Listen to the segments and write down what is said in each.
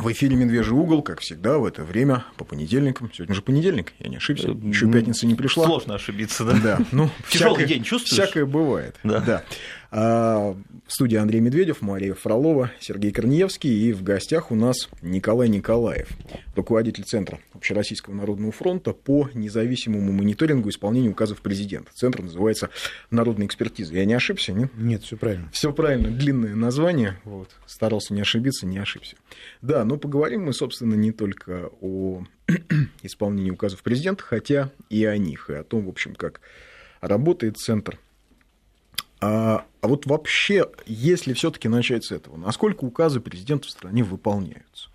В эфире «Медвежий угол», как всегда, в это время, по понедельникам. Сегодня же понедельник, я не ошибся. Еще пятница не пришла. Сложно ошибиться, да? Да. Ну, Тяжелый всякое, день чувствуешь? Всякое бывает. Да. да. А, в студии Андрей Медведев, Мария Фролова, Сергей Корнеевский. И в гостях у нас Николай Николаев, руководитель Центра Общероссийского народного фронта по независимому мониторингу исполнения указов президента. Центр называется «Народная экспертиза». Я не ошибся, нет? Нет, все правильно. Все правильно, длинное название. Вот. Старался не ошибиться, не ошибся. Да, но поговорим мы, собственно, не только о исполнении указов президента, хотя и о них, и о том, в общем, как работает Центр а, а вот вообще, если все-таки начать с этого, насколько указы президента в стране выполняются?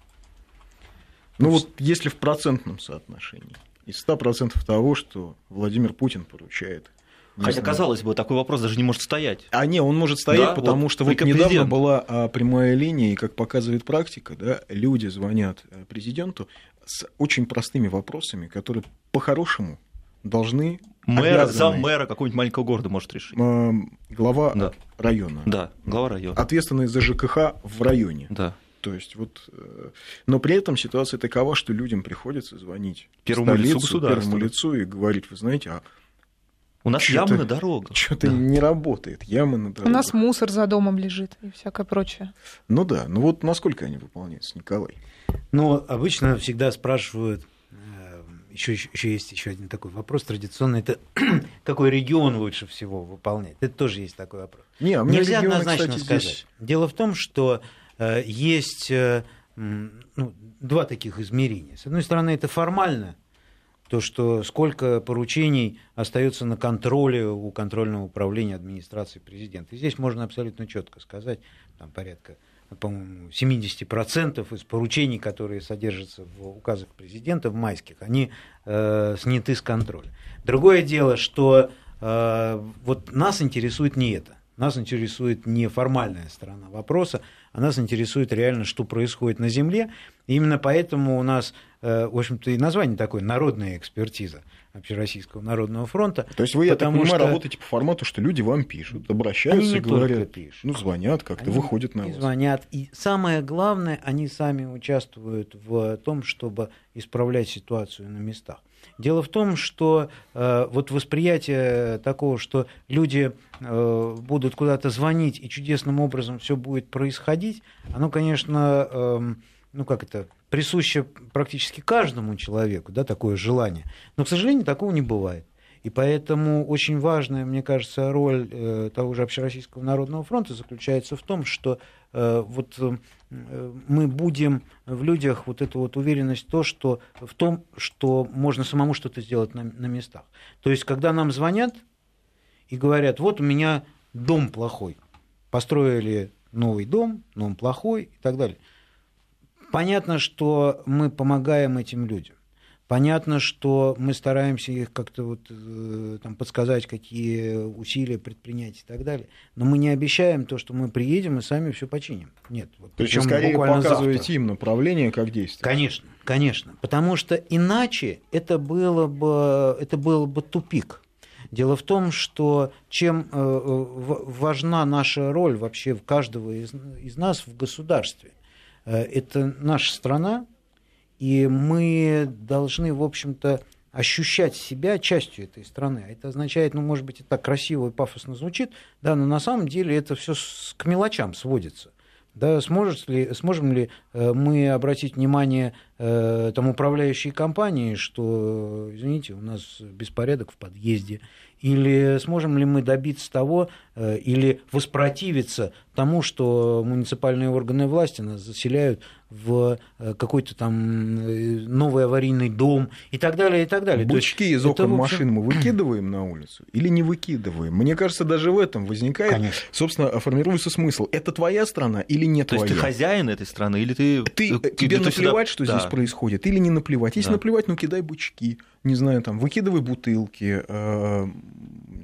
Ну вот если в процентном соотношении, из 100% того, что Владимир Путин поручает. Хотя, знаю. казалось бы, такой вопрос даже не может стоять. А не, он может стоять, да, потому вот, что вот недавно президент. была а, прямая линия, и, как показывает практика, да, люди звонят э, президенту с очень простыми вопросами, которые по-хорошему должны Мэр, зам мэра какого-нибудь маленького города может решить. Глава да. района. Да, глава района. Ответственный за ЖКХ в районе. Да. То есть вот, э, но при этом ситуация такова, что людям приходится звонить первому столицу, лицу государства. первому лицу и говорить, вы знаете, а у нас ямы на дорогах. Что-то да. не работает, ямы на дорогах. У нас мусор за домом лежит и всякое прочее. Ну да, ну вот насколько они выполняются, Николай? Ну, обычно всегда спрашивают, еще, еще есть еще один такой вопрос традиционный. Это какой регион лучше всего выполнять? Это тоже есть такой вопрос. Не, Нельзя регионы, однозначно кстати, сказать. Здесь... Дело в том, что э, есть э, ну, два таких измерения. С одной стороны, это формально, то, что сколько поручений остается на контроле у контрольного управления администрации президента. И здесь можно абсолютно четко сказать, там порядка по-моему, 70% из поручений, которые содержатся в указах президента в майских, они э, сняты с контроля. Другое дело, что э, вот нас интересует не это. Нас интересует не формальная сторона вопроса, а нас интересует реально, что происходит на Земле. И именно поэтому у нас, э, в общем-то, и название такое «народная экспертиза» Общероссийского народного фронта. То есть вы, я так понимаю, что... работаете по формату, что люди вам пишут, обращаются они и говорят, пишут. ну, звонят как-то, они выходят на вас. звонят. И самое главное, они сами участвуют в том, чтобы исправлять ситуацию на местах. Дело в том, что э, вот восприятие такого, что люди э, будут куда-то звонить и чудесным образом все будет происходить, оно, конечно, э, ну как это, присуще практически каждому человеку, да, такое желание. Но, к сожалению, такого не бывает. И поэтому очень важная, мне кажется, роль э, того же Общероссийского народного фронта заключается в том, что э, вот э, мы будем в людях вот эту вот уверенность то, что, в том, что можно самому что-то сделать на, на местах. То есть, когда нам звонят и говорят, вот у меня дом плохой, построили новый дом, но он плохой и так далее – Понятно, что мы помогаем этим людям. Понятно, что мы стараемся их как-то вот, э, там, подсказать, какие усилия предпринять и так далее. Но мы не обещаем то, что мы приедем и сами все починим. Нет. Вот, то есть скорее показываете завтра. им направление, как действовать. Конечно, конечно. Потому что иначе это было бы, это было бы тупик. Дело в том, что чем э, э, важна наша роль вообще каждого из, из нас в государстве. Э, это наша страна, и мы должны, в общем-то, ощущать себя частью этой страны. Это означает, ну, может быть, это так красиво и пафосно звучит, да, но на самом деле это все к мелочам сводится. Да, сможет ли, сможем ли э, мы обратить внимание э, там, управляющей компании, что, извините, у нас беспорядок в подъезде, или сможем ли мы добиться того, э, или воспротивиться тому, что муниципальные органы власти нас заселяют в э, какой-то там э, новый аварийный дом и так далее, и так далее. Бычки из окон это, машин мы выкидываем на улицу или не выкидываем? Мне кажется, даже в этом возникает, Конечно. собственно, формируется смысл. Это твоя страна или не То твоя? То есть ты хозяин этой страны или ты... ты тебе ты наплевать, сюда... что да. здесь происходит, или не наплевать? Если да. наплевать, ну кидай бычки не знаю, там, выкидывай бутылки, э,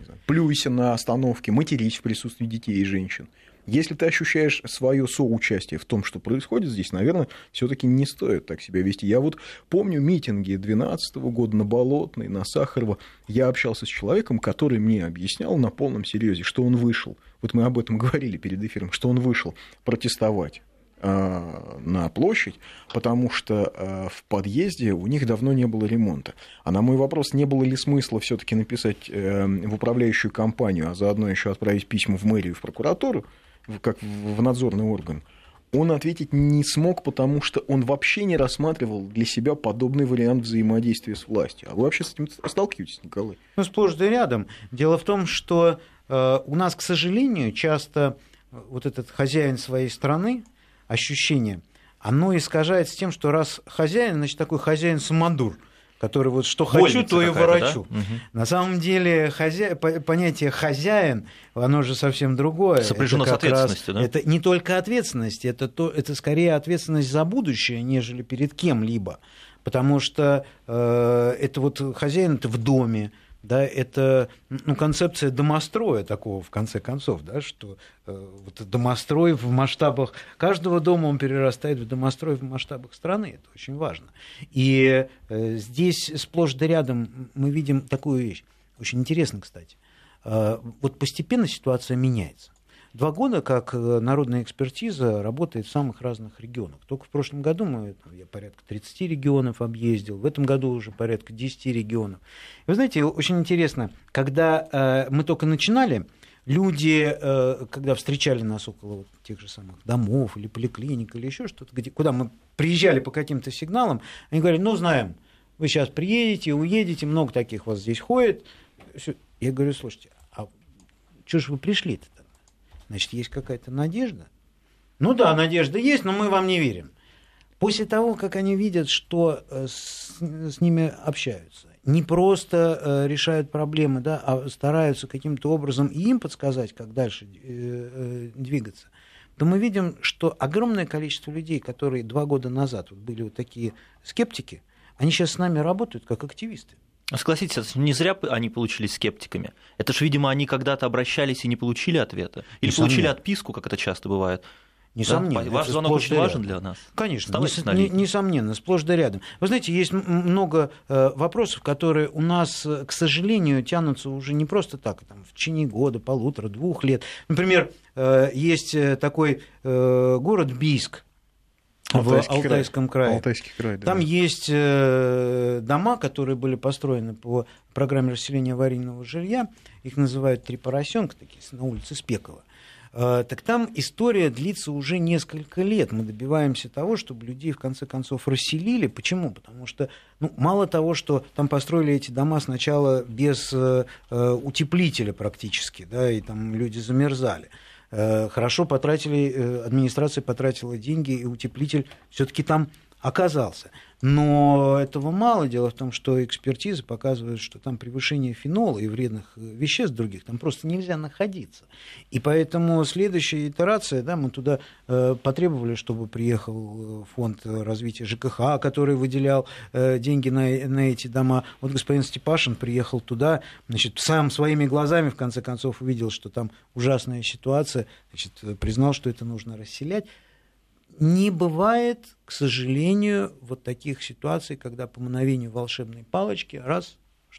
знаю, плюйся на остановке, матерись в присутствии детей и женщин. Если ты ощущаешь свое соучастие в том, что происходит здесь, наверное, все-таки не стоит так себя вести. Я вот помню митинги 2012 года на Болотной, на Сахарова. Я общался с человеком, который мне объяснял на полном серьезе, что он вышел. Вот мы об этом говорили перед эфиром, что он вышел протестовать э, на площадь, потому что э, в подъезде у них давно не было ремонта. А на мой вопрос, не было ли смысла все-таки написать в управляющую компанию, а заодно еще отправить письма в мэрию, в прокуратуру, как в надзорный орган, он ответить не смог, потому что он вообще не рассматривал для себя подобный вариант взаимодействия с властью. А вы вообще с этим сталкиваетесь, Николай? Ну, сплошь да рядом. Дело в том, что э, у нас, к сожалению, часто э, вот этот хозяин своей страны, ощущение, оно искажается тем, что раз хозяин, значит, такой хозяин-самодур – который вот что хочу, то и ворочу. Да? Угу. На самом деле хозя... понятие хозяин, оно же совсем другое. Сопряжено с ответственностью, раз... да? Это не только ответственность, это, то... это скорее ответственность за будущее, нежели перед кем-либо. Потому что э, это вот хозяин это в доме, да, это ну, концепция домостроя такого, в конце концов, да, что э, вот домострой в масштабах каждого дома он перерастает в домострой в масштабах страны, это очень важно. И э, здесь сплошь да рядом мы видим такую вещь, очень интересно, кстати. Э, вот постепенно ситуация меняется. Два года, как э, народная экспертиза работает в самых разных регионах. Только в прошлом году мы, я порядка 30 регионов объездил, в этом году уже порядка 10 регионов. Вы знаете, очень интересно, когда э, мы только начинали, люди, э, когда встречали нас около вот тех же самых домов или поликлиник или еще что-то, где, куда мы приезжали по каким-то сигналам, они говорили, ну, знаем, вы сейчас приедете, уедете, много таких вас здесь ходит. Я говорю, слушайте, а что ж вы пришли-то? Значит, есть какая-то надежда. Ну да, надежда есть, но мы вам не верим. После того, как они видят, что э, с, с ними общаются, не просто э, решают проблемы, да, а стараются каким-то образом и им подсказать, как дальше э, э, двигаться, то мы видим, что огромное количество людей, которые два года назад вот были вот такие скептики, они сейчас с нами работают как активисты. Согласитесь, не зря они получились скептиками. Это же, видимо, они когда-то обращались и не получили ответа. Или Несомненно. получили отписку, как это часто бывает. Несомненно. Да? Ваш звонок очень важен для нас. Конечно, нес, не, несомненно, сплошь да рядом. Вы знаете, есть много э, вопросов, которые у нас, э, к сожалению, тянутся уже не просто так, там, в течение года, полутора, двух лет. Например, э, есть такой э, город Бийск, Алтайский в Алтайском крае. крае. Алтайский край, да. Там есть э, дома, которые были построены по программе расселения аварийного жилья. Их называют три поросенка, такие на улице Спекова. Э, так там история длится уже несколько лет. Мы добиваемся того, чтобы людей в конце концов расселили. Почему? Потому что ну, мало того, что там построили эти дома сначала без э, утеплителя практически, да, и там люди замерзали. Э, хорошо потратили, э, администрация потратила деньги, и утеплитель все-таки там оказался. Но этого мало. Дело в том, что экспертизы показывают, что там превышение фенола и вредных э, веществ других там просто нельзя находиться. И поэтому следующая итерация, да, мы туда э, потребовали, чтобы приехал э, фонд развития ЖКХ, который выделял э, деньги на, на эти дома. Вот господин Степашин приехал туда, значит, сам своими глазами, в конце концов, увидел, что там ужасная ситуация, значит, признал, что это нужно расселять не бывает, к сожалению, вот таких ситуаций, когда по мановению волшебной палочки раз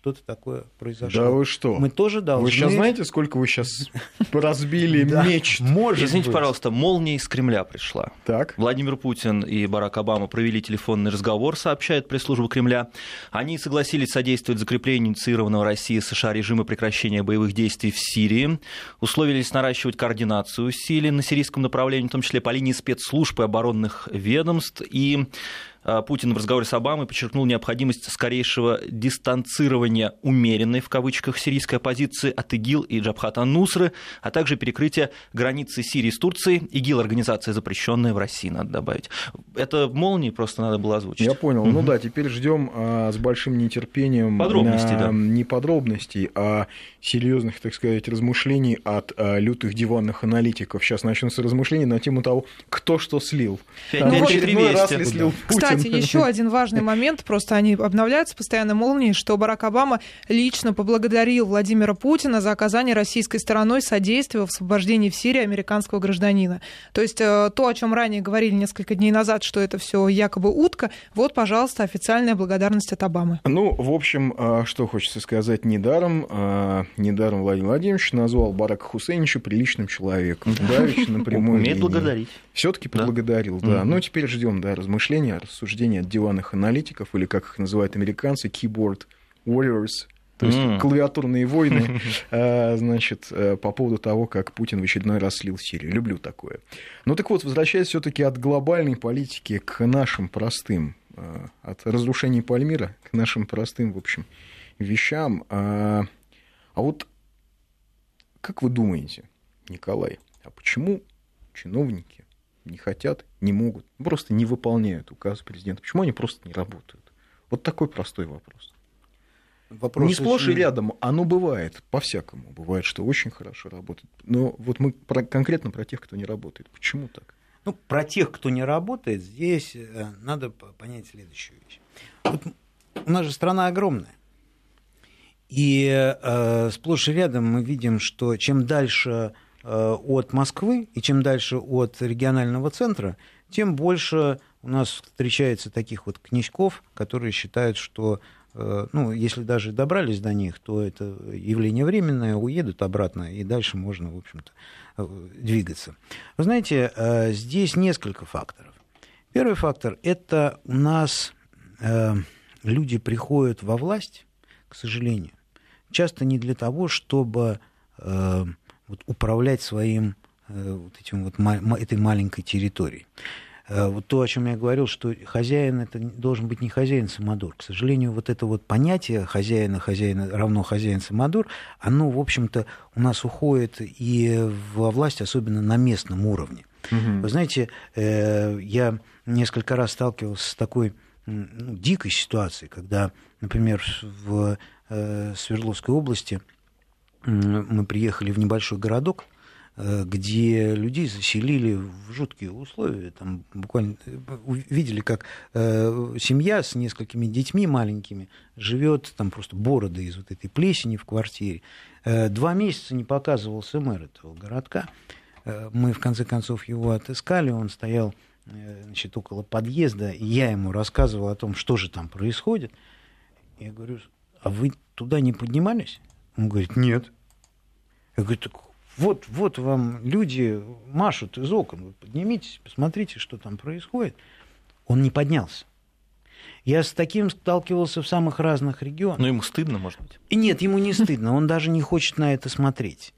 что-то такое произошло. Да вы что? Мы тоже должны... Вы сейчас знаете, сколько вы сейчас разбили меч? Может Извините, пожалуйста, молния из Кремля пришла. Так. Владимир Путин и Барак Обама провели телефонный разговор, сообщает пресс-служба Кремля. Они согласились содействовать закреплению инициированного России США режима прекращения боевых действий в Сирии, условились наращивать координацию усилий на сирийском направлении, в том числе по линии спецслужб и оборонных ведомств, и Путин в разговоре с Обамой подчеркнул необходимость скорейшего дистанцирования умеренной, в кавычках, сирийской оппозиции от ИГИЛ и Джабхата Нусры, а также перекрытия границы Сирии с Турцией. ИГИЛ – организация, запрещенная в России, надо добавить. Это молнии просто надо было озвучить. Я понял. Угу. Ну да, теперь ждем а, с большим нетерпением подробностей, а, да. не подробностей, а серьезных, так сказать, размышлений от а, лютых диванных аналитиков. Сейчас начнутся размышления на тему того, кто что слил. Там в очередной раз ли слил Путин кстати, еще один важный момент, просто они обновляются постоянно молнией, что Барак Обама лично поблагодарил Владимира Путина за оказание российской стороной содействия в освобождении в Сирии американского гражданина. То есть э, то, о чем ранее говорили несколько дней назад, что это все якобы утка, вот, пожалуйста, официальная благодарность от Обамы. Ну, в общем, а, что хочется сказать, недаром, а, недаром Владимир Владимирович назвал Барака Хусейновича приличным человеком. Давич напрямую. Умеет благодарить. Все-таки поблагодарил, да. Ну, теперь ждем, да, размышления, рассуждения от диванных аналитиков, или как их называют американцы, keyboard warriors, то есть mm. клавиатурные войны, а, значит, э, по поводу того, как Путин в очередной раз слил Сирию. Люблю такое. Ну так вот, возвращаясь все-таки от глобальной политики к нашим простым, э, от разрушений Пальмира к нашим простым, в общем, вещам. А вот как вы думаете, Николай, а почему чиновники не хотят, не могут, просто не выполняют указ президента? Почему они просто не работают? Вот такой простой вопрос. Вопрос не сплошь очень... и рядом, оно бывает, по-всякому. Бывает, что очень хорошо работает. Но вот мы про, конкретно про тех, кто не работает. Почему так? Ну, про тех, кто не работает, здесь э, надо понять следующую вещь. Вот у нас же страна огромная. И э, сплошь и рядом мы видим, что чем дальше от Москвы и чем дальше от регионального центра, тем больше у нас встречается таких вот князьков, которые считают, что Э, ну, если даже добрались до них, то это явление временное, уедут обратно, и дальше можно, в общем-то, э, двигаться. Вы знаете, э, здесь несколько факторов. Первый фактор – это у нас люди приходят во власть, к сожалению, часто не для того, чтобы вот, управлять своим вот этим вот, этой маленькой территорией. Э, вот то, о чем я говорил, что хозяин это должен быть не хозяин самодур. К сожалению, вот это вот понятие хозяина, хозяина равно хозяин самодур, оно, в общем-то, у нас уходит и во власть, особенно на местном уровне. Угу. Вы знаете, э, я несколько раз сталкивался с такой ну, дикой ситуацией, когда, например, в э, Свердловской области мы приехали в небольшой городок, Э, где людей заселили в жуткие условия. Там буквально э, видели, как э, семья с несколькими детьми маленькими живет, там просто бороды из вот этой плесени в квартире. Два месяца не показывался мэр этого городка. Мы, в конце концов, его отыскали, он стоял значит, около подъезда, и я ему рассказывал о том, что же там происходит. Я говорю, а вы туда не поднимались? Он говорит, нет. Я говорю, так вот, вот вам люди машут из окон, вы поднимитесь, посмотрите, что там происходит. Он не поднялся. Я с таким сталкивался в самых разных регионах. Но ему стыдно, может быть? И нет, ему не стыдно, он даже не хочет на это смотреть.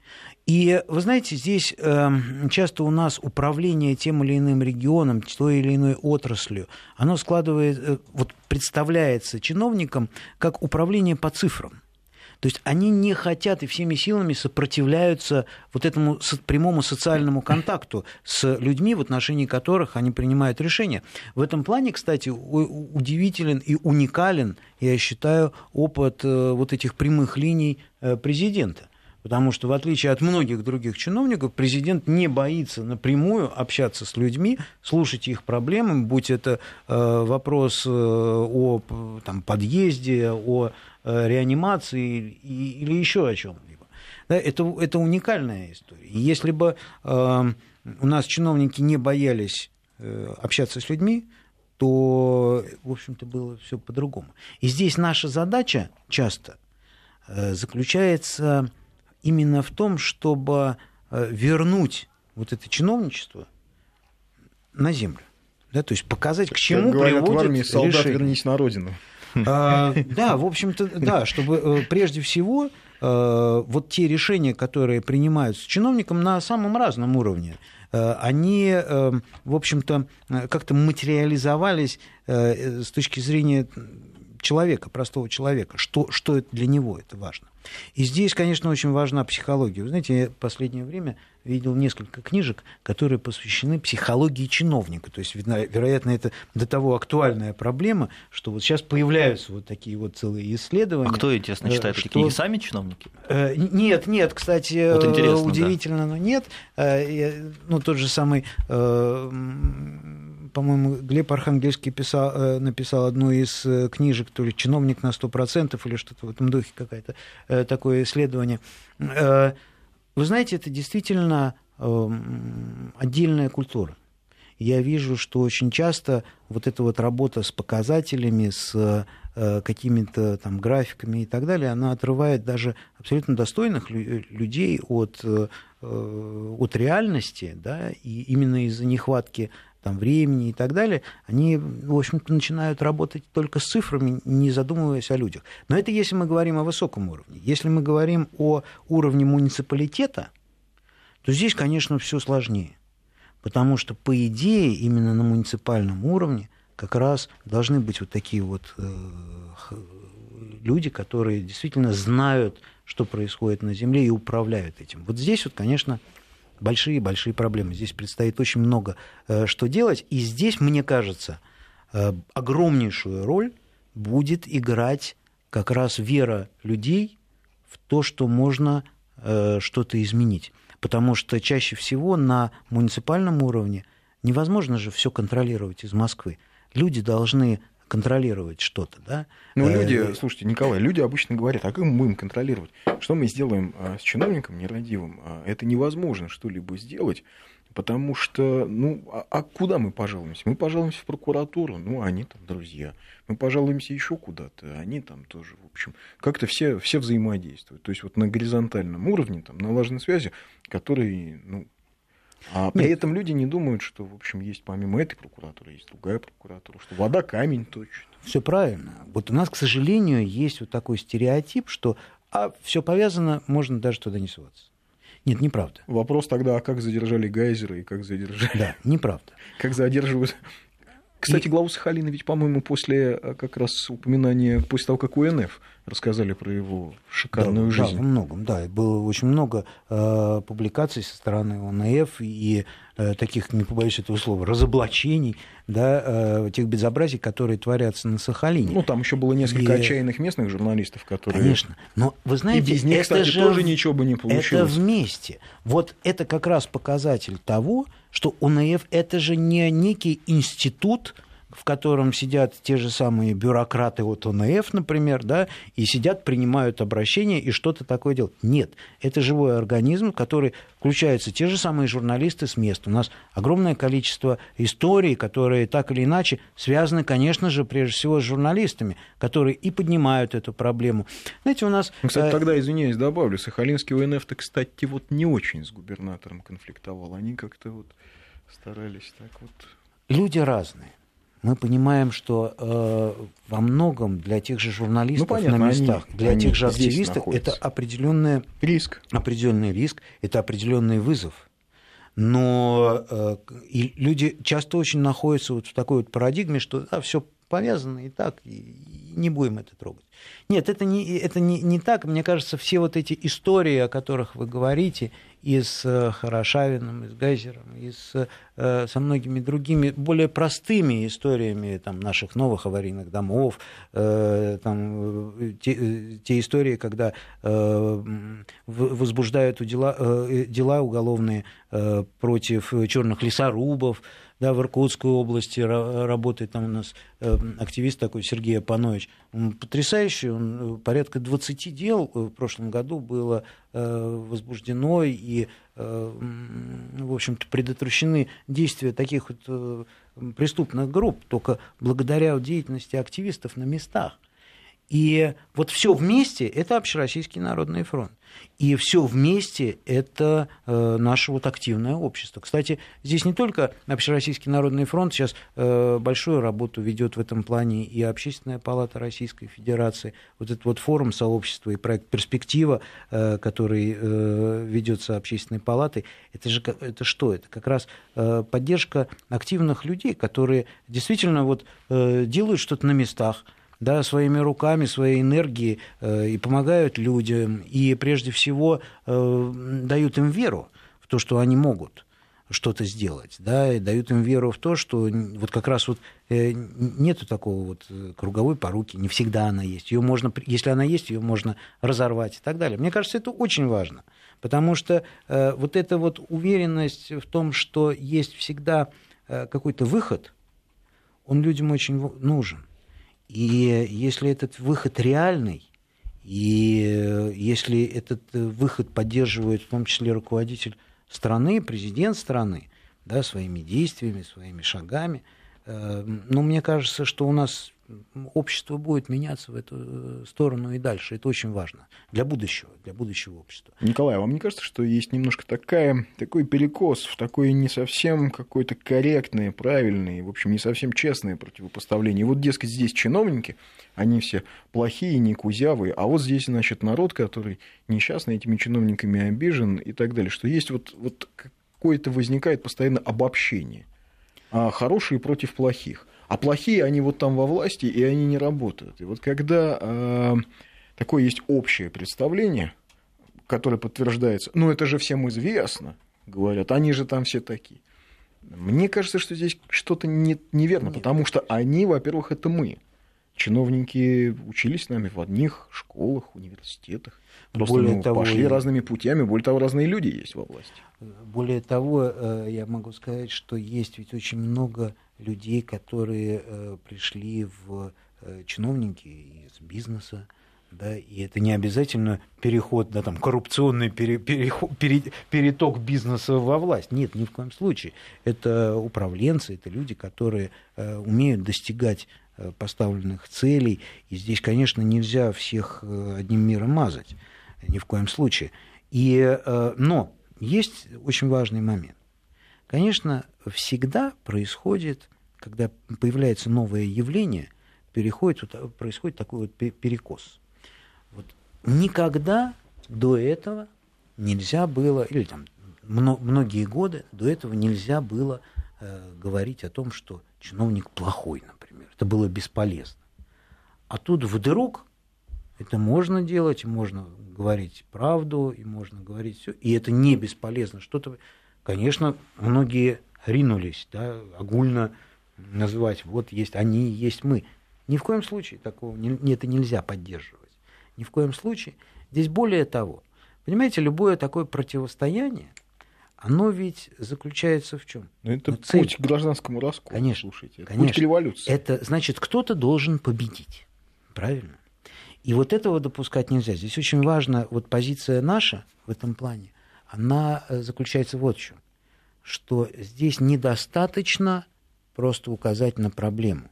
И вы знаете, здесь э, часто у нас управление тем или иным регионом, той или иной отраслью, оно складывает, э, вот представляется чиновникам как управление по цифрам. То есть они не хотят и всеми силами сопротивляются вот этому прямому социальному контакту с людьми, в отношении которых они принимают решения. В этом плане, кстати, удивителен и уникален, я считаю, опыт э, вот этих прямых линий э, президента. Потому что, в отличие от многих других чиновников, президент не боится напрямую общаться с людьми, слушать их проблемы, будь это э, вопрос о там, подъезде, о Э, реанимации или еще о чем-либо. Да, это, это уникальная история. И если бы э, у нас чиновники не боялись э, общаться с людьми, то, в общем-то, было все по-другому. И здесь наша задача часто э, заключается именно в том, чтобы э, вернуть вот это чиновничество на землю. Да, то есть показать, к чему как приводит в армии, солдат, решение. вернись на родину. А, да, в общем-то, да, чтобы э, прежде всего э, вот те решения, которые принимаются чиновником на самом разном уровне, они, в общем-то, как-то материализовались с точки зрения человека, простого человека, что, что для него это важно. И здесь, конечно, очень важна психология. Вы знаете, я в последнее время видел несколько книжек, которые посвящены психологии чиновника. То есть, вероятно, это до того актуальная проблема, что вот сейчас появляются вот такие вот целые исследования. А кто, интересно, э, читает что... такие книги? Сами чиновники? Э, нет, нет, кстати, вот удивительно, да. но нет. Э, ну, тот же самый по-моему, Глеб Архангельский писал, э, написал одну из э, книжек, то ли «Чиновник на 100%» или что-то в этом духе, какое-то такое исследование. Вы знаете, это действительно эм, отдельная культура. Я вижу, что очень часто вот эта вот работа с показателями, с какими-то там графиками и так далее, она отрывает даже абсолютно достойных людей от Э, от реальности, да, и именно из-за нехватки там, времени и так далее, они, в общем-то, начинают работать только с цифрами, не задумываясь о людях. Но это если мы говорим о высоком уровне. Если мы говорим о уровне муниципалитета, то здесь, конечно, все сложнее. Потому что, по идее, именно на муниципальном уровне как раз должны быть вот такие вот э, люди, которые действительно знают что происходит на Земле, и управляют этим. Вот здесь вот, конечно, большие-большие проблемы. Здесь предстоит очень много э, что делать. И здесь, мне кажется, э, огромнейшую роль будет играть как раз вера людей в то, что можно э, что-то изменить. Потому что чаще всего на муниципальном уровне невозможно же все контролировать из Москвы. Люди должны контролировать что-то, да? Ну, э, люди, слушайте, Николай, люди обычно говорят, а как мы будем контролировать? Что мы сделаем а, с чиновником нерадивым? А, это невозможно что-либо сделать, потому что, ну, а, а куда мы пожалуемся? Мы пожалуемся в прокуратуру, ну, они там друзья. Мы пожалуемся еще куда-то, они там тоже, в общем, как-то все, все взаимодействуют. То есть вот на горизонтальном уровне, там, налажены связи, которые, ну, а при Нет. этом люди не думают, что, в общем, есть помимо этой прокуратуры, есть другая прокуратура, что вода камень точит. Все правильно. Вот у нас, к сожалению, есть вот такой стереотип, что а все повязано, можно даже туда не суваться. Нет, неправда. Вопрос тогда, а как задержали Гайзера и как задержали... Да, неправда. Как задерживают кстати, главу Сахалина ведь, по-моему, после э, как раз упоминания, после того, как УНФ рассказали про его шикарную да, жизнь. Да, во многом, да. Было очень много э, публикаций со стороны ОНФ и таких, не побоюсь этого слова, разоблачений, да, э, тех безобразий, которые творятся на Сахалине. Ну, там еще было несколько и... отчаянных местных журналистов, которые... Конечно. Но вы знаете, и без них, это кстати, же... тоже ничего бы не получилось. Это вместе. Вот это как раз показатель того, что ОНФ это же не некий институт, в котором сидят те же самые бюрократы от ОНФ, например, да, и сидят, принимают обращения и что-то такое делают. Нет, это живой организм, в который включаются те же самые журналисты с мест. У нас огромное количество историй, которые так или иначе связаны, конечно же, прежде всего с журналистами, которые и поднимают эту проблему. Знаете, у нас... Ну, кстати, э, тогда, извиняюсь, добавлю, Сахалинский УНФ-то, кстати, вот не очень с губернатором конфликтовал. Они как-то вот старались так вот... Люди разные. Мы понимаем, что э, во многом для тех же журналистов ну, понятно, на местах, они, для они тех же активистов это определенный риск. Определенный риск, это определенный вызов. Но э, и люди часто очень находятся вот в такой вот парадигме, что да, все повязано и так, и не будем это трогать. Нет, это не, это не, не так. Мне кажется, все вот эти истории, о которых вы говорите, и с э, Хорошавиным, и с Гайзером, и с, э, со многими другими более простыми историями там, наших новых аварийных домов, э, там, те, те истории, когда возбуждают дела, дела уголовные против черных лесорубов, да, в Иркутской области работает там у нас активист такой Сергей Апанович. Он потрясающий, он, порядка 20 дел в прошлом году было возбуждено, и, э, в общем-то, предотвращены действия таких вот э, преступных групп только благодаря деятельности активистов на местах. И вот все вместе это Общероссийский народный фронт. И все вместе это э, наше вот активное общество. Кстати, здесь не только Общероссийский народный фронт, сейчас э, большую работу ведет в этом плане и Общественная палата Российской Федерации, вот этот вот форум сообщества и проект «Перспектива», э, который э, ведется Общественной палатой, это же это что? Это как раз э, поддержка активных людей, которые действительно вот, э, делают что-то на местах, да, своими руками, своей энергией э, и помогают людям, и прежде всего э, дают им веру в то, что они могут что-то сделать, да, и дают им веру в то, что вот как раз вот э, нету такого вот круговой поруки, не всегда она есть. Ее можно, если она есть, ее можно разорвать и так далее. Мне кажется, это очень важно, потому что вот эта вот уверенность в том, что есть всегда какой-то выход – он людям очень нужен. И если этот выход реальный, и если этот выход поддерживает в том числе руководитель страны, президент страны, да, своими действиями, своими шагами, э, ну, мне кажется, что у нас общество будет меняться в эту э, сторону и дальше. Это очень важно для будущего, для будущего общества. Николай, а вам не кажется, что есть немножко такая, такой перекос в такое не совсем какое-то корректное, правильное, в общем, не совсем честное противопоставление? Вот, дескать, здесь чиновники, они все плохие, не кузявые, а вот здесь, значит, народ, который несчастный этими чиновниками обижен и так далее, что есть вот, вот какое-то возникает постоянно обобщение. А хорошие против плохих. А плохие, они вот там во власти, и они не работают. И вот когда э, такое есть общее представление, которое подтверждается, ну это же всем известно, говорят, они же там все такие. Мне кажется, что здесь что-то не, неверно, Нет. потому что они, во-первых, это мы. Чиновники учились с нами в одних школах, университетах. Просто более ну, того, пошли разными путями, более того, разные люди есть во власти. Более того, э, я могу сказать, что есть ведь очень много людей, которые э, пришли в э, чиновники из бизнеса, да, и это не обязательно переход, да, там, коррупционный пере, переход, пере, переток бизнеса во власть. Нет, ни в коем случае. Это управленцы, это люди, которые э, умеют достигать э, поставленных целей. И здесь, конечно, нельзя всех э, одним миром мазать. Ни в коем случае. И, э, но есть очень важный момент. Конечно, всегда происходит, когда появляется новое явление, переходит, происходит такой вот перекос. Вот никогда до этого нельзя было, или там многие годы до этого нельзя было э, говорить о том, что чиновник плохой, например. Это было бесполезно. А тут вдруг это можно делать, можно говорить правду, и можно говорить все, и это не бесполезно. Что-то конечно, многие ринулись, да, огульно называть, вот есть они, есть мы. Ни в коем случае такого не, это нельзя поддерживать. Ни в коем случае. Здесь более того, понимаете, любое такое противостояние, оно ведь заключается в чем? Ну, это цель. путь к гражданскому расколу. Конечно, слушайте. Это конечно. Путь к революции. Это значит, кто-то должен победить. Правильно? И вот этого допускать нельзя. Здесь очень важна вот позиция наша в этом плане – она э, заключается вот в чем, что здесь недостаточно просто указать на проблему.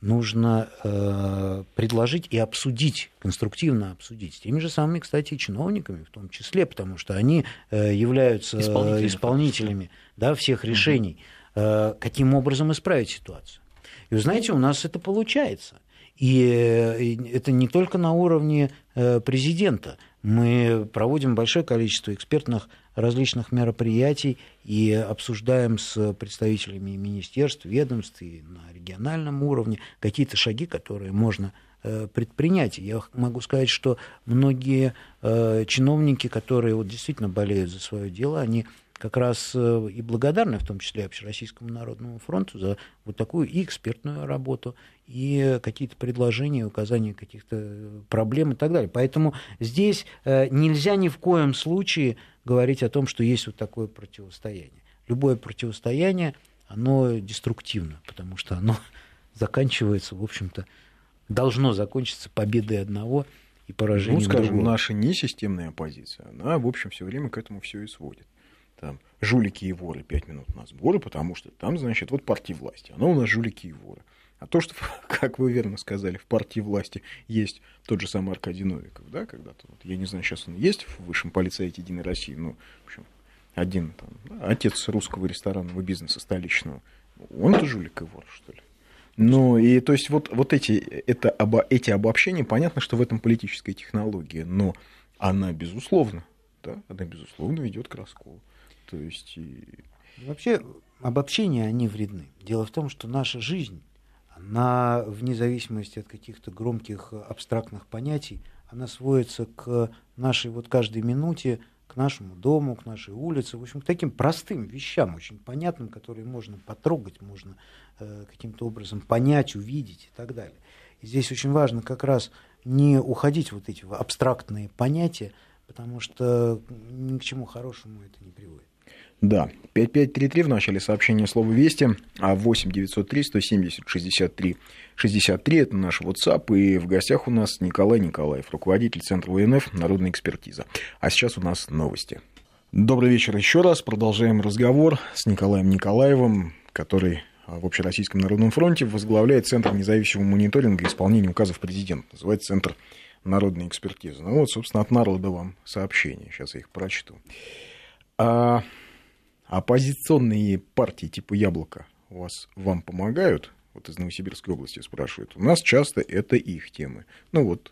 Нужно э, предложить и обсудить, конструктивно обсудить с теми же самыми, кстати, чиновниками в том числе, потому что они э, являются исполнителями, исполнителями да, всех решений, э, каким образом исправить ситуацию. И вы знаете, у нас это получается. И э, это не только на уровне э, президента. Мы проводим большое количество экспертных различных мероприятий и обсуждаем с представителями министерств, ведомств и на региональном уровне какие-то шаги, которые можно э, предпринять. Я могу сказать, что многие э, чиновники, которые вот действительно болеют за свое дело, они как раз э, и благодарны, в том числе Общероссийскому народному фронту, за вот такую и экспертную работу, и какие-то предложения, указания каких-то проблем и так далее. Поэтому здесь э, нельзя ни в коем случае говорить о том, что есть вот такое противостояние. Любое противостояние, оно деструктивно, потому что оно заканчивается, в общем-то, должно закончиться победой одного и поражением ну, скажем, другого. наша несистемная оппозиция, она, в общем, все время к этому все и сводит там, жулики и воры, пять минут на сборы, потому что там, значит, вот партия власти, она у нас жулики и воры. А то, что, как вы верно сказали, в партии власти есть тот же самый Аркадий Новиков, да, когда-то, вот, я не знаю, сейчас он есть в высшем полицейте Единой России, ну, в общем, один там, отец русского ресторанного бизнеса столичного, он-то жулик и вор, что ли? Ну, и то есть вот, вот эти, это, обо, эти обобщения, понятно, что в этом политическая технология, но она, безусловно, да, она, безусловно, ведет к расколу. То есть... И... Вообще обобщения, они вредны. Дело в том, что наша жизнь, она, вне зависимости от каких-то громких абстрактных понятий, она сводится к нашей вот каждой минуте, к нашему дому, к нашей улице, в общем, к таким простым вещам, очень понятным, которые можно потрогать, можно э, каким-то образом понять, увидеть и так далее. И здесь очень важно как раз не уходить вот эти абстрактные понятия, потому что ни к чему хорошему это не приводит. Да, 5533 в начале сообщения слова «Вести», а 8 903 170 63 63 – это наш WhatsApp, и в гостях у нас Николай Николаев, руководитель Центра УНФ «Народная экспертиза». А сейчас у нас новости. Добрый вечер еще раз. Продолжаем разговор с Николаем Николаевым, который в Общероссийском народном фронте возглавляет Центр независимого мониторинга исполнения указов президента. Называется Центр народной экспертизы. Ну вот, собственно, от народа вам сообщение. Сейчас я их прочту. Оппозиционные партии типа «Яблоко» у вас вам помогают? Вот из Новосибирской области спрашивают. У нас часто это их темы. Ну вот,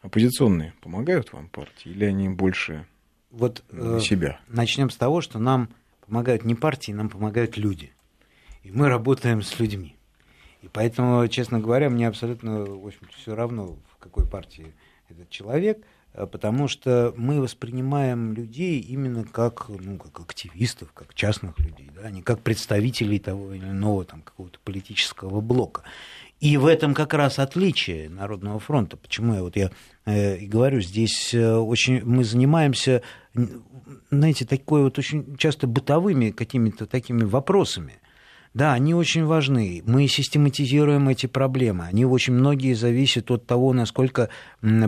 оппозиционные помогают вам партии или они больше вот, э, себя. Начнем с того, что нам помогают не партии, нам помогают люди. И мы работаем с людьми. И поэтому, честно говоря, мне абсолютно, в общем все равно, в какой партии этот человек, э, потому что мы воспринимаем людей именно как, ну, как активистов, как частных людей, да, а не как представителей того или иного там, какого-то политического блока. И в этом как раз отличие Народного фронта. Почему я вот я э, и говорю, здесь э, очень мы занимаемся, знаете, такой вот очень часто бытовыми какими-то такими вопросами. Да, они очень важны. Мы систематизируем эти проблемы. Они очень многие зависят от того, насколько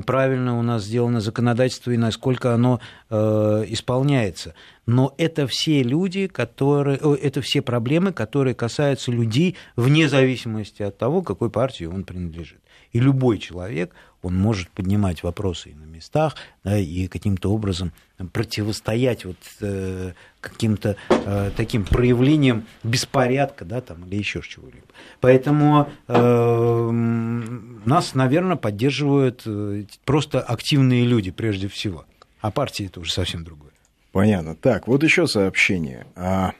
правильно у нас сделано законодательство и насколько оно э, исполняется. Но это все люди, которые, это все проблемы, которые касаются людей вне зависимости от того, какой партии он принадлежит. И любой человек, он может поднимать вопросы и на местах, да, и каким-то образом противостоять вот, э, каким-то э, таким проявлениям беспорядка да, там, или еще чего-либо. Поэтому э, нас, наверное, поддерживают э, просто активные люди прежде всего. А партии это уже совсем другое. Понятно. Так, вот еще сообщение. А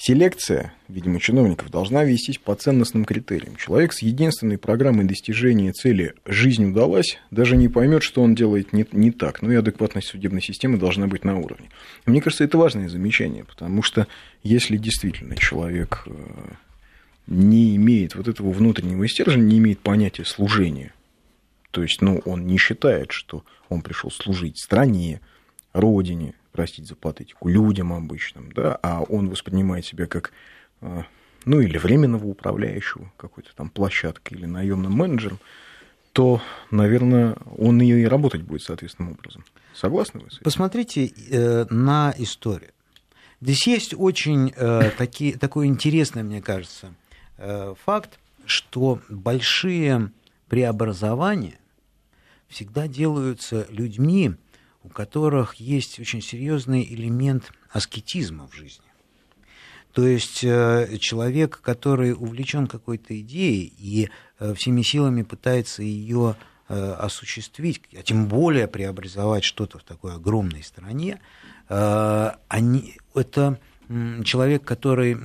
Селекция, видимо, чиновников должна вестись по ценностным критериям. Человек с единственной программой достижения цели «жизнь удалась» даже не поймет, что он делает не, не так. Ну и адекватность судебной системы должна быть на уровне. Мне кажется, это важное замечание, потому что если действительно человек э, не имеет вот этого внутреннего стержня, не имеет понятия служения, то есть ну, он не считает, что он пришел служить стране, родине, простить за патетику, людям обычным, да, а он воспринимает себя как, а, ну, или временного управляющего какой-то там площадкой или наемным менеджером, то, наверное, он и работать будет соответственным образом. Согласны вы с этим? Посмотрите э, на историю. Здесь есть очень э, таки, такой интересный, мне кажется, э, факт, что большие преобразования всегда делаются людьми, у которых есть очень серьезный элемент аскетизма в жизни. То есть э, человек, который увлечен какой-то идеей и э, всеми силами пытается ее э, осуществить, а тем более преобразовать что-то в такой огромной стране, они, это человек, который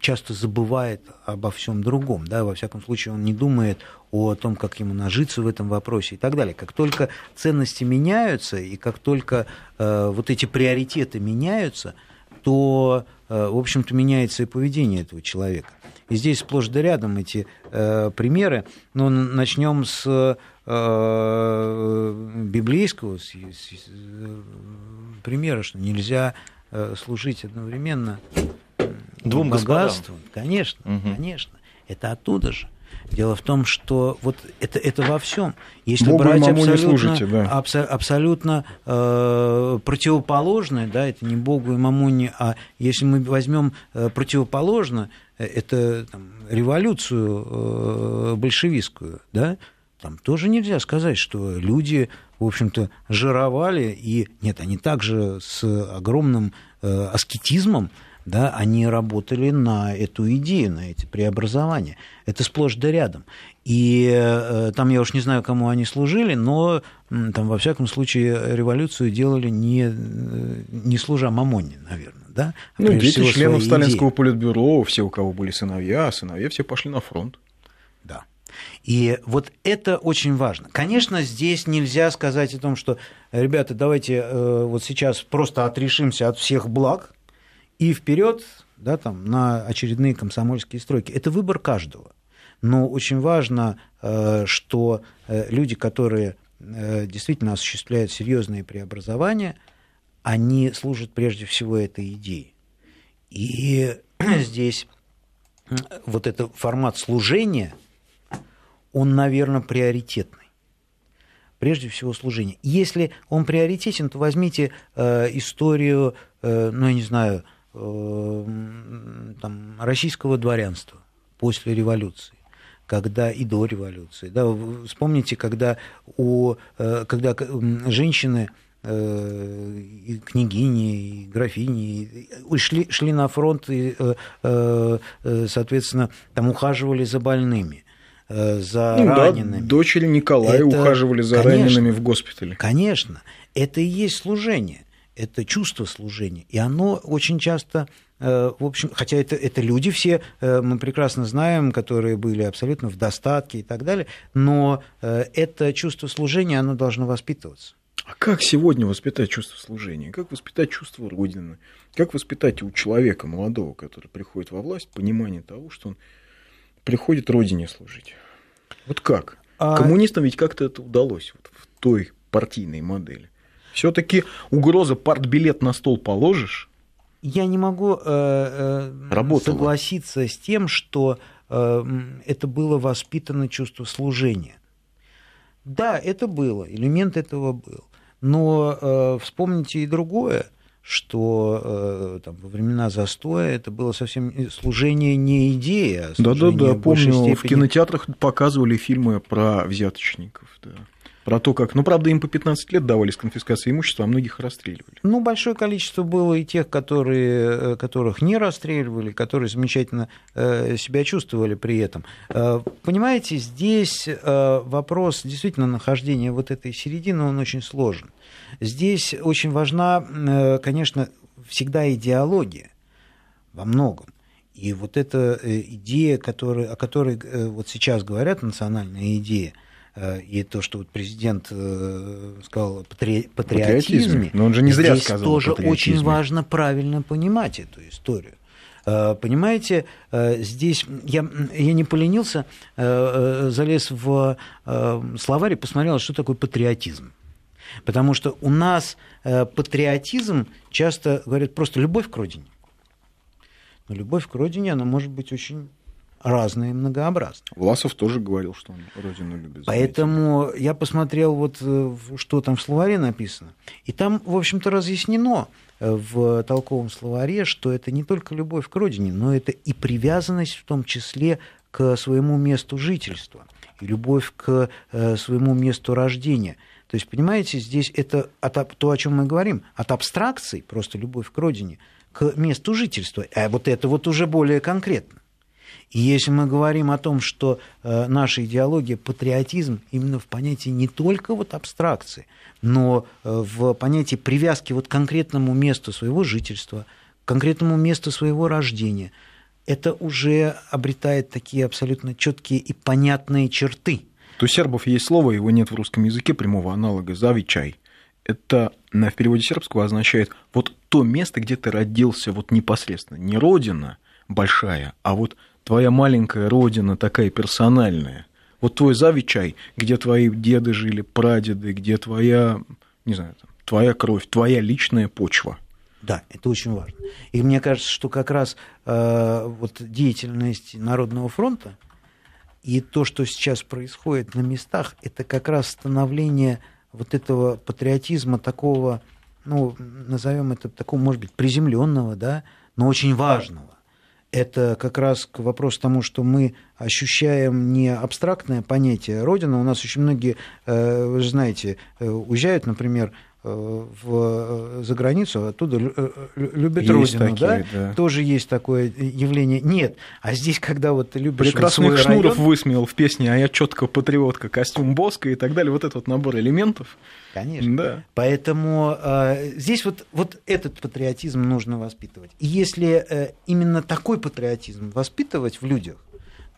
часто забывает обо всем другом, да, во всяком случае он не думает о том, как ему нажиться в этом вопросе и так далее. Как только ценности меняются и как только э, вот эти приоритеты меняются, то, э, в общем-то, меняется и поведение этого человека. И здесь сплошь да рядом эти э, примеры. Но начнем с э, библейского с, с, с, э, примера, что нельзя э, служить одновременно Двум богатством. Конечно, угу. конечно. Это оттуда же. Дело в том, что вот это, это во всем. Если Богу брать абсолютно, служите, да. абсо, абсолютно э, противоположное, да, это не Богу и Мамоне, а если мы возьмем э, противоположно, э, это там, революцию э, большевистскую, да, там тоже нельзя сказать, что люди, в общем-то, жировали, и нет, они также с огромным э, аскетизмом да, они работали на эту идею, на эти преобразования. Это сплошь да рядом. И э, там я уж не знаю, кому они служили, но там, во всяком случае, революцию делали не, э, не служа Мамоне, наверное. Да? А ну, дети членов Сталинского идеи. политбюро, все, у кого были сыновья, а сыновья все пошли на фронт. Да. И вот это очень важно. Конечно, здесь нельзя сказать о том, что, ребята, давайте э, вот сейчас просто отрешимся от всех благ, и вперед да, там, на очередные комсомольские стройки. Это выбор каждого. Но очень важно, э, что э, люди, которые э, действительно осуществляют серьезные преобразования, они служат прежде всего этой идее. И здесь вот этот формат служения, он, наверное, приоритетный. Прежде всего служение. Если он приоритетен, то возьмите историю, ну, я не знаю, там, российского дворянства после революции когда и до революции. Да, вспомните, когда, у, э, когда женщины Э, и княгини, и графини, и шли, шли на фронт и, э, соответственно, там ухаживали за больными за ну, ранеными. Да, дочери Николая это, ухаживали за конечно, ранеными в госпитале. Конечно, это и есть служение, это чувство служения, и оно очень часто в общем, хотя это, это люди все, мы прекрасно знаем, которые были абсолютно в достатке и так далее, но это чувство служения, оно должно воспитываться. А как сегодня воспитать чувство служения? Как воспитать чувство Родины? Как воспитать у человека молодого, который приходит во власть, понимание того, что он приходит Родине служить? Вот как? А... Коммунистам ведь как-то это удалось вот в той партийной модели. Все-таки угроза партбилет на стол положишь? Я не могу э, э, согласиться с тем, что э, это было воспитано чувство служения. Да, это было, элемент этого был. Но э, вспомните и другое, что э, там, во времена застоя это было совсем служение не идея, а Да-да-да, помню, степени... в кинотеатрах показывали фильмы про взяточников. Да про то, как... Ну, правда, им по 15 лет давали с конфискацией имущества, а многих расстреливали. Ну, большое количество было и тех, которые, э, которых не расстреливали, которые замечательно э, себя чувствовали при этом. Э, понимаете, здесь вопрос действительно нахождения вот этой середины, он очень сложен. Здесь очень важна, конечно, всегда идеология во многом. И вот эта идея, которая, о которой вот сейчас говорят, национальная идея – и то, что вот президент э, сказал о патри... патриотизме, но он же не зря здесь сказал тоже очень важно правильно понимать эту историю. Э, понимаете, здесь я, я не поленился, залез в словарь и посмотрел, что такое патриотизм. Потому что у нас патриотизм часто говорят просто любовь к родине. Но любовь к родине, она может быть очень разные и многообразные. Власов тоже говорил, что он родину любит. Поэтому я посмотрел, вот, э, что там в словаре написано. И там, в общем-то, разъяснено э, в толковом словаре, что это не только любовь к родине, но это и привязанность в том числе к своему месту жительства, и любовь к э, своему месту рождения. То есть, понимаете, здесь это от, то, о чем мы говорим, от абстракций, просто любовь к родине, к месту жительства. А вот это вот уже более конкретно. И если мы говорим о том, что э, наша идеология патриотизм именно в понятии не только вот абстракции, но э, в понятии привязки вот к конкретному месту своего жительства, к конкретному месту своего рождения, это уже обретает такие абсолютно четкие и понятные черты. То сербов есть слово, его нет в русском языке, прямого аналога «завичай». Это в переводе сербского означает вот то место, где ты родился вот непосредственно. Не родина большая, а вот твоя маленькая родина такая персональная. Вот твой Завичай, где твои деды жили, прадеды, где твоя, не знаю, твоя кровь, твоя личная почва. Да, это очень важно. И мне кажется, что как раз э, вот деятельность Народного фронта и то, что сейчас происходит на местах, это как раз становление вот этого патриотизма такого, ну, назовем это такого, может быть, приземленного, да, но очень важного это как раз к вопросу тому, что мы ощущаем не абстрактное понятие Родина. У нас очень многие, э, вы же знаете, э, уезжают, например, в, за границу, оттуда любят есть родину, такие, да? да? Тоже есть такое явление. Нет, а здесь, когда вот любишь Прекрасных свой Шнуров район... высмеял в песне «А я четко патриотка», костюм Боска и так далее, вот этот вот набор элементов. Конечно. Да. Поэтому э, здесь вот, вот этот патриотизм нужно воспитывать. И если э, именно такой патриотизм воспитывать в людях,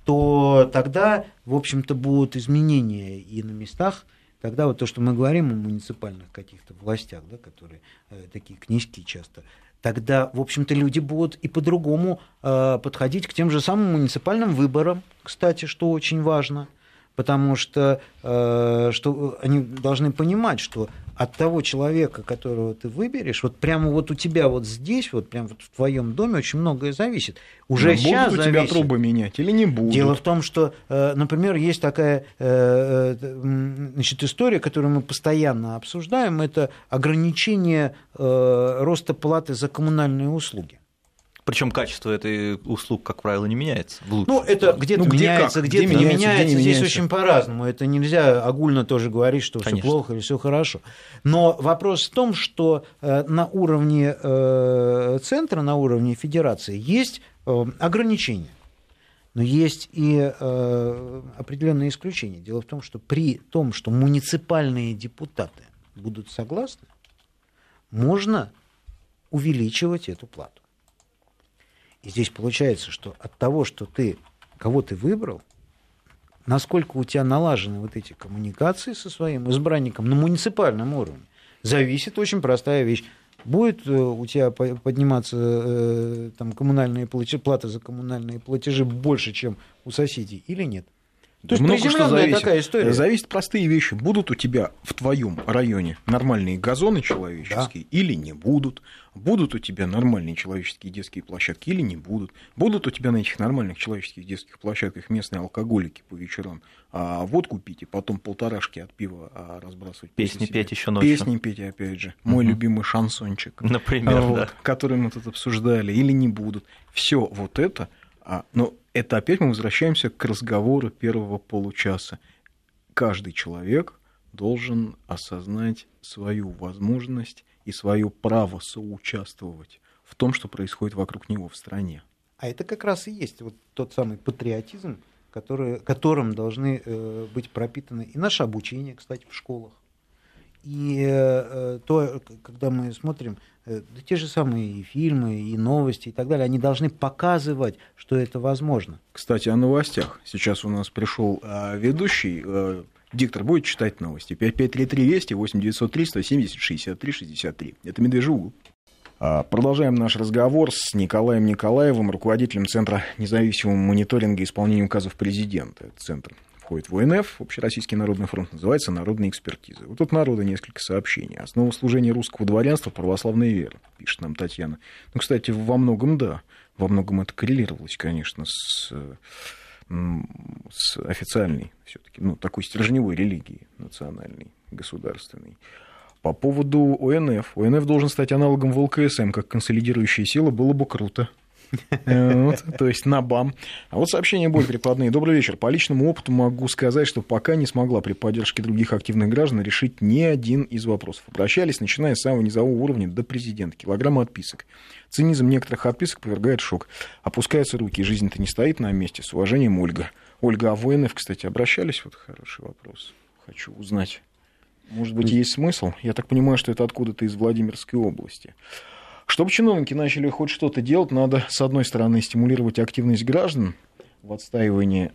то тогда, в общем-то, будут изменения и на местах, тогда вот то, что мы говорим о муниципальных каких-то властях, да, которые э, такие книжки часто, тогда, в общем-то, люди будут и по-другому э, подходить к тем же самым муниципальным выборам, кстати, что очень важно – потому что, э, что они должны понимать, что от того человека, которого ты выберешь, вот прямо вот у тебя вот здесь, вот прямо вот в твоем доме очень многое зависит. Уже Но сейчас будут у зависит. тебя трубы менять или не будут? Дело в том, что, э, например, есть такая э, э, значит, история, которую мы постоянно обсуждаем, это ограничение роста платы за коммунальные услуги. Причем качество этой услуг, как правило, не меняется. В ну, это где-то ну, где меняется, где-то где не меняется, меняется. где не Здесь меняется. очень по-разному. Это нельзя огульно тоже говорить, что все плохо или все хорошо. Но вопрос в том, что э, на уровне э, центра, на уровне федерации есть э, ограничения. Но есть и э, определенные исключения. Дело в том, что при том, что муниципальные депутаты будут согласны, можно увеличивать эту плату. И здесь получается, что от того, что ты, кого ты выбрал, насколько у тебя налажены вот эти коммуникации со своим избранником на муниципальном уровне, зависит очень простая вещь. Будет э, у тебя по- подниматься э, там, коммунальные платежи, плата за коммунальные платежи больше, чем у соседей, или нет? То есть Много что зависит. такая история. Зависит простые вещи. Будут у тебя в твоем районе нормальные газоны человеческие или не будут? Будут у тебя нормальные человеческие детские площадки или не будут? Будут у тебя на этих нормальных человеческих детских площадках местные алкоголики по вечерам а водку пить и потом полторашки от пива а, разбрасывать? Песни петь еще ночью. Песни петь, опять же. Мой Мгм. любимый шансончик. Например, Вот, да. который мы тут обсуждали, или не будут. Все вот это, а, но это опять мы возвращаемся к разговору первого получаса. Каждый человек должен осознать свою возможность и свое право соучаствовать в том, что происходит вокруг него в стране. А это как раз и есть вот тот самый патриотизм, который, которым должны э, быть пропитаны и наше обучение, кстати, в школах. И э, то, когда мы смотрим э, да те же самые и фильмы, и новости и так далее, они должны показывать, что это возможно. Кстати, о новостях. Сейчас у нас пришел а, ведущий. а, диктор будет читать новости. 5533 Вести, 8903 170 63 63. Это Медвежий угол. А, Продолжаем наш разговор с Николаем Николаевым, руководителем Центра независимого мониторинга исполнения указов президента. Центр входит в ОНФ, Общероссийский народный фронт, называется «Народная экспертиза». Вот тут народа несколько сообщений. Основа служения русского дворянства – православная вера, пишет нам Татьяна. Ну, кстати, во многом да. Во многом это коррелировалось, конечно, с, с официальной все-таки, ну, такой стержневой религией национальной, государственной. По поводу ОНФ. ОНФ должен стать аналогом ВЛКСМ, как консолидирующая сила, было бы круто. Э, вот, то есть на БАМ. А вот сообщения более прикладные. Добрый вечер. По личному опыту могу сказать, что пока не смогла при поддержке других активных граждан решить ни один из вопросов. Обращались, начиная с самого низового уровня до президента. Килограмма отписок. Цинизм некоторых отписок повергает шок. Опускаются руки, жизнь-то не стоит на месте. С уважением, Ольга. Ольга, а ВНФ, кстати, обращались? Вот хороший вопрос. Хочу узнать. Может быть, есть смысл? Я так понимаю, что это откуда-то из Владимирской области. Чтобы чиновники начали хоть что-то делать, надо, с одной стороны, стимулировать активность граждан в отстаивании,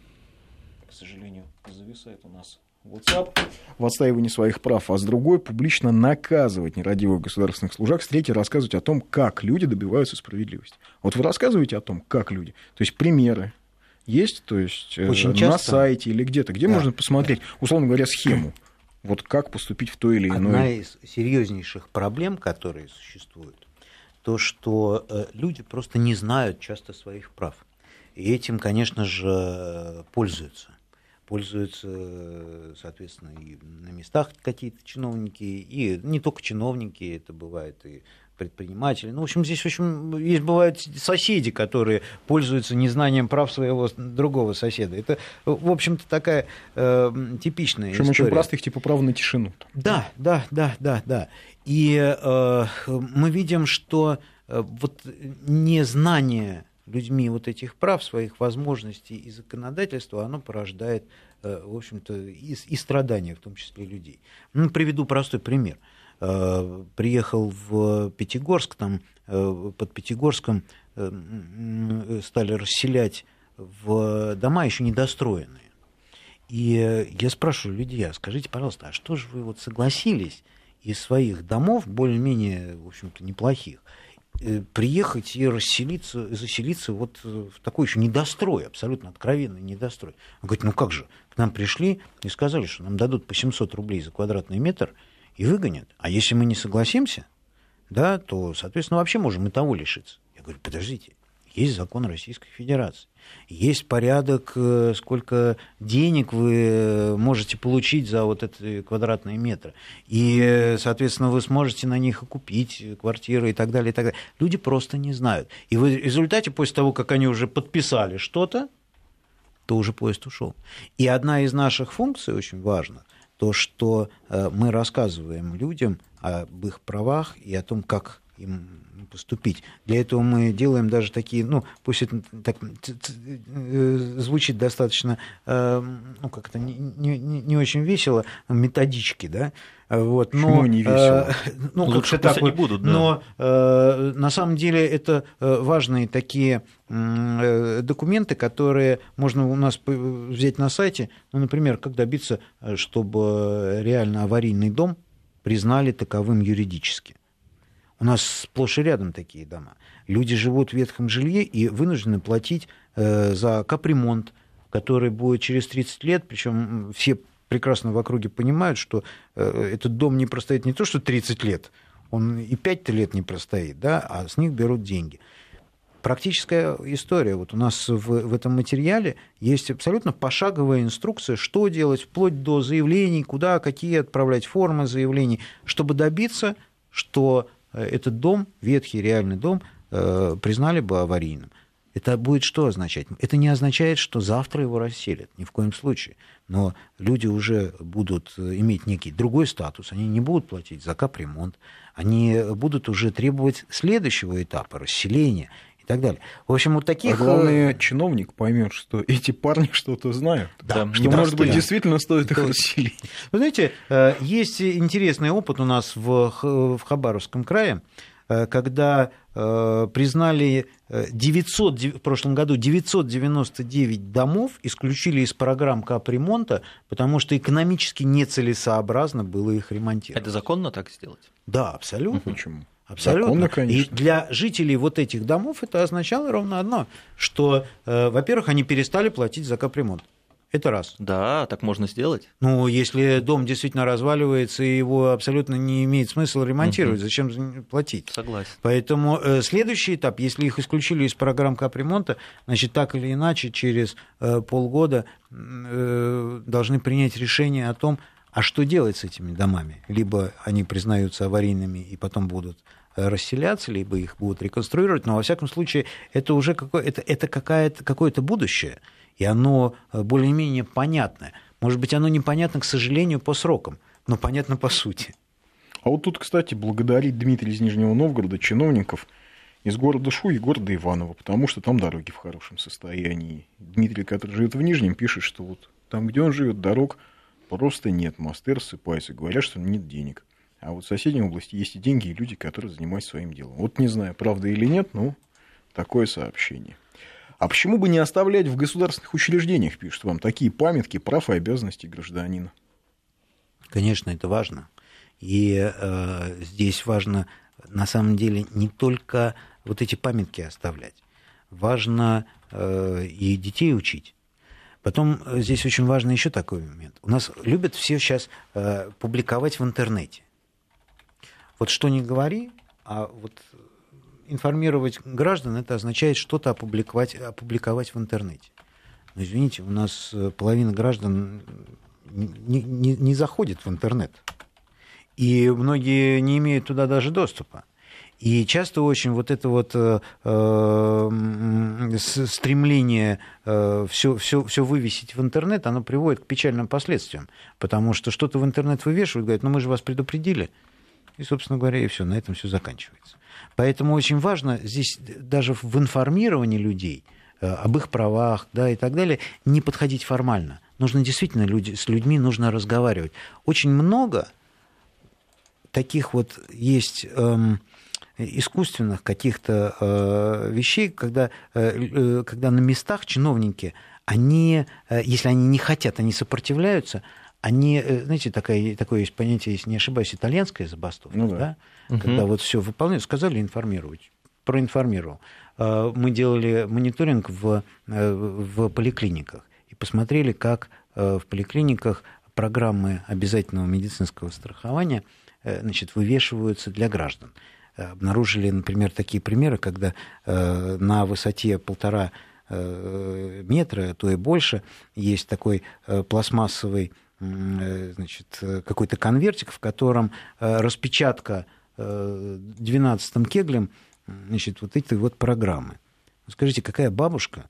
к сожалению, зависает у нас WhatsApp, в отстаивании своих прав, а с другой публично наказывать нерадивых государственных служак, с третьей рассказывать о том, как люди добиваются справедливости. Вот вы рассказываете о том, как люди, то есть примеры есть, то есть э, Очень на часто. сайте или где-то, где Да. можно посмотреть, условно говоря, схему, вот как поступить в то или иное. Одна из серьезнейших проблем, которые существуют, то, что э, люди просто не знают часто своих прав. И этим, конечно же, пользуются. Пользуются, э, соответственно, и на местах какие-то чиновники, и не только чиновники, это бывает и предприниматели. Ну, в общем, здесь, в общем, есть бывают соседи, которые пользуются незнанием прав своего другого соседа. Это, в общем-то, такая э, типичная Причем история. очень простых, типа права на тишину. Да, да, да, да, да. И э, мы видим, что э, вот незнание людьми вот этих прав, своих возможностей и законодательства, оно порождает, э, в общем-то, и, и страдания, в том числе людей. Ну, приведу простой пример. Э, приехал в Пятигорск, там э, под Пятигорском э, м, стали расселять в дома еще недостроенные. И э, я спрашиваю людей, а скажите, пожалуйста, а что же вы вот согласились из своих домов, более-менее, в общем-то, неплохих, э, приехать и расселиться, заселиться вот э, в такой еще недострой, абсолютно откровенный недострой. Он говорит, ну как же, к нам пришли и сказали, что нам дадут по 700 рублей за квадратный метр, и выгонят. А если мы не согласимся, да, то, соответственно, вообще можем и того лишиться. Я говорю, подождите, есть закон Российской Федерации. Есть порядок, э, сколько денег вы э, можете получить за вот эти квадратные метры. И, э, соответственно, вы сможете на них купить квартиры и так далее, и так далее. Люди просто не знают. И в результате, после того, как они уже подписали что-то, то уже поезд ушел. И одна из наших функций очень важна, то, что мы рассказываем людям об их правах и о том, как им поступить. Для этого мы делаем даже такие, ну, пусть это так э, звучит достаточно, э, ну, как-то не, не, не очень весело, методички, да, вот, но, Почему не весело? Э, ну, Лучше так вот, не будут, да. Но э, на самом деле это важные такие э, документы, которые можно у нас взять на сайте. Ну, например, как добиться, чтобы реально аварийный дом признали таковым юридически. У нас сплошь и рядом такие дома. Люди живут в ветхом жилье и вынуждены платить э, за капремонт, который будет через 30 лет, причем все прекрасно в округе понимают, что э, этот дом не простоит не то, что 30 лет, он и 5 лет не простоит, да, а с них берут деньги. Практическая история. Вот у нас в, в этом материале есть абсолютно пошаговая инструкция, что делать, вплоть до заявлений, куда, какие отправлять формы заявлений, чтобы добиться, что этот дом, ветхий реальный дом, э, признали бы аварийным. Это будет что означать? Это не означает, что завтра его расселят, ни в коем случае. Но люди уже будут э, иметь некий другой статус, они не будут платить за капремонт, они будут уже требовать следующего этапа расселения и так далее. В общем, вот таких... А главное, чиновник поймет, что эти парни что-то знают. Да, что, может быть, действительно стоит их расселить. Вы знаете, э, есть интересный опыт у нас в, в Хабаровском крае, э, когда э, признали 900, в прошлом году 999 домов исключили из программ капремонта, потому что экономически нецелесообразно было их ремонтировать. Это законно так сделать? Да, абсолютно. Почему? Абсолютно. Законно, И для жителей вот этих домов это означало ровно одно, что, э, во-первых, они перестали платить за капремонт. Это раз. Да, так можно сделать. Ну, если дом действительно разваливается, и его абсолютно не имеет смысла ремонтировать, угу. зачем платить? Согласен. Поэтому э, следующий этап, если их исключили из программ капремонта, значит, так или иначе, через э, полгода э, должны принять решение о том, а что делать с этими домами? Либо они признаются аварийными и потом будут э, расселяться, либо их будут реконструировать, но во всяком случае это уже какое- это, это какая-то, какое-то будущее, и оно э, более-менее понятное. Может быть, оно непонятно, к сожалению, по срокам, но понятно по сути. А вот тут, кстати, благодарить Дмитрия из Нижнего Новгорода, чиновников из города Шу и города Иваново, потому что там дороги в хорошем состоянии. Дмитрий, который живет в Нижнем, пишет, что вот там, где он живет, дорог Просто нет. Мосты рассыпаются. Говорят, что нет денег. А вот в соседней области есть и деньги, и люди, которые занимаются своим делом. Вот не знаю, правда или нет, но такое сообщение. А почему бы не оставлять в государственных учреждениях, пишут вам, такие памятки прав и обязанностей гражданина? Конечно, это важно. И э, здесь важно на самом деле не только вот эти памятки оставлять. Важно э, и детей учить. Потом э, здесь очень важный еще такой момент. У нас любят все сейчас э, публиковать в интернете. Вот что не говори, а вот информировать граждан, это означает что-то опубликовать, опубликовать в интернете. Но извините, у нас э, половина граждан не, не, не заходит в интернет. И многие не имеют туда даже доступа. И часто очень вот это вот э, э стремление э, все, все, все вывесить в интернет, оно приводит к печальным последствиям. Потому что что-то в интернет вывешивают, говорят, ну мы же вас предупредили. И, собственно говоря, и все, на этом все заканчивается. Поэтому очень важно здесь даже в информировании людей э, об их правах да, и так далее, не подходить формально. Нужно действительно люди, с людьми нужно разговаривать. Очень много таких вот есть эм, искусственных каких-то э, вещей, когда, э, э, когда на местах чиновники, они, если они не хотят, они сопротивляются, они, знаете, такое, такое есть понятие, если не ошибаюсь, итальянская забастовка, ну, да. Да? Угу. когда вот все выполняют, сказали информировать, проинформировал. Мы делали мониторинг в, в поликлиниках и посмотрели, как в поликлиниках программы обязательного медицинского страхования значит, вывешиваются для граждан. Обнаружили, например, такие примеры, когда на высоте полтора метра, то и больше, есть такой пластмассовый значит, какой-то конвертик, в котором распечатка 12 кеглем значит, вот этой вот программы. Скажите, какая бабушка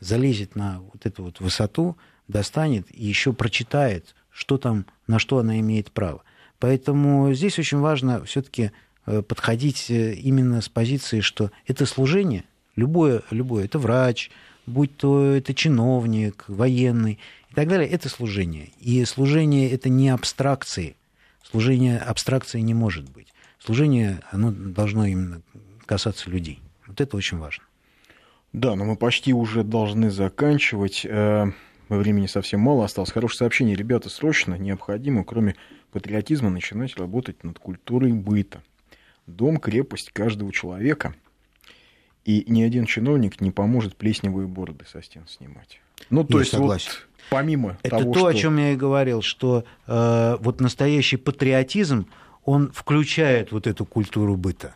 залезет на вот эту вот высоту, достанет и еще прочитает, что там, на что она имеет право. Поэтому здесь очень важно все-таки э, подходить э, именно с позиции, что это служение, любое, любое, это врач, будь то это чиновник, военный и так далее, это служение. И служение это не абстракции. Служение абстракции не может быть. Служение, оно должно именно касаться людей. Вот это очень важно. Да, но мы почти уже должны заканчивать. Э, времени совсем мало осталось. Хорошее сообщение. Ребята, срочно необходимо, кроме патриотизма, начинать работать над культурой быта. Дом – крепость каждого человека. И ни один чиновник не поможет плесневые бороды со стен снимать. Ну, то я есть, согласен. Вот, помимо Это того, то, что... о чем я и говорил, что э, вот настоящий патриотизм, он включает вот эту культуру быта.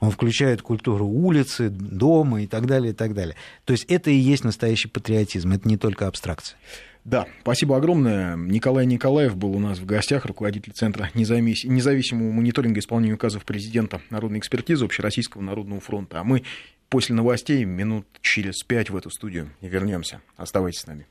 Он включает культуру улицы, дома и так далее, и так далее. То есть это и есть настоящий патриотизм, это не только абстракция. Да, спасибо огромное. Николай Николаев был у нас в гостях, руководитель Центра независимого мониторинга исполнения указов президента Народной экспертизы Общероссийского народного фронта. А мы после новостей минут через пять в эту студию вернемся. Оставайтесь с нами.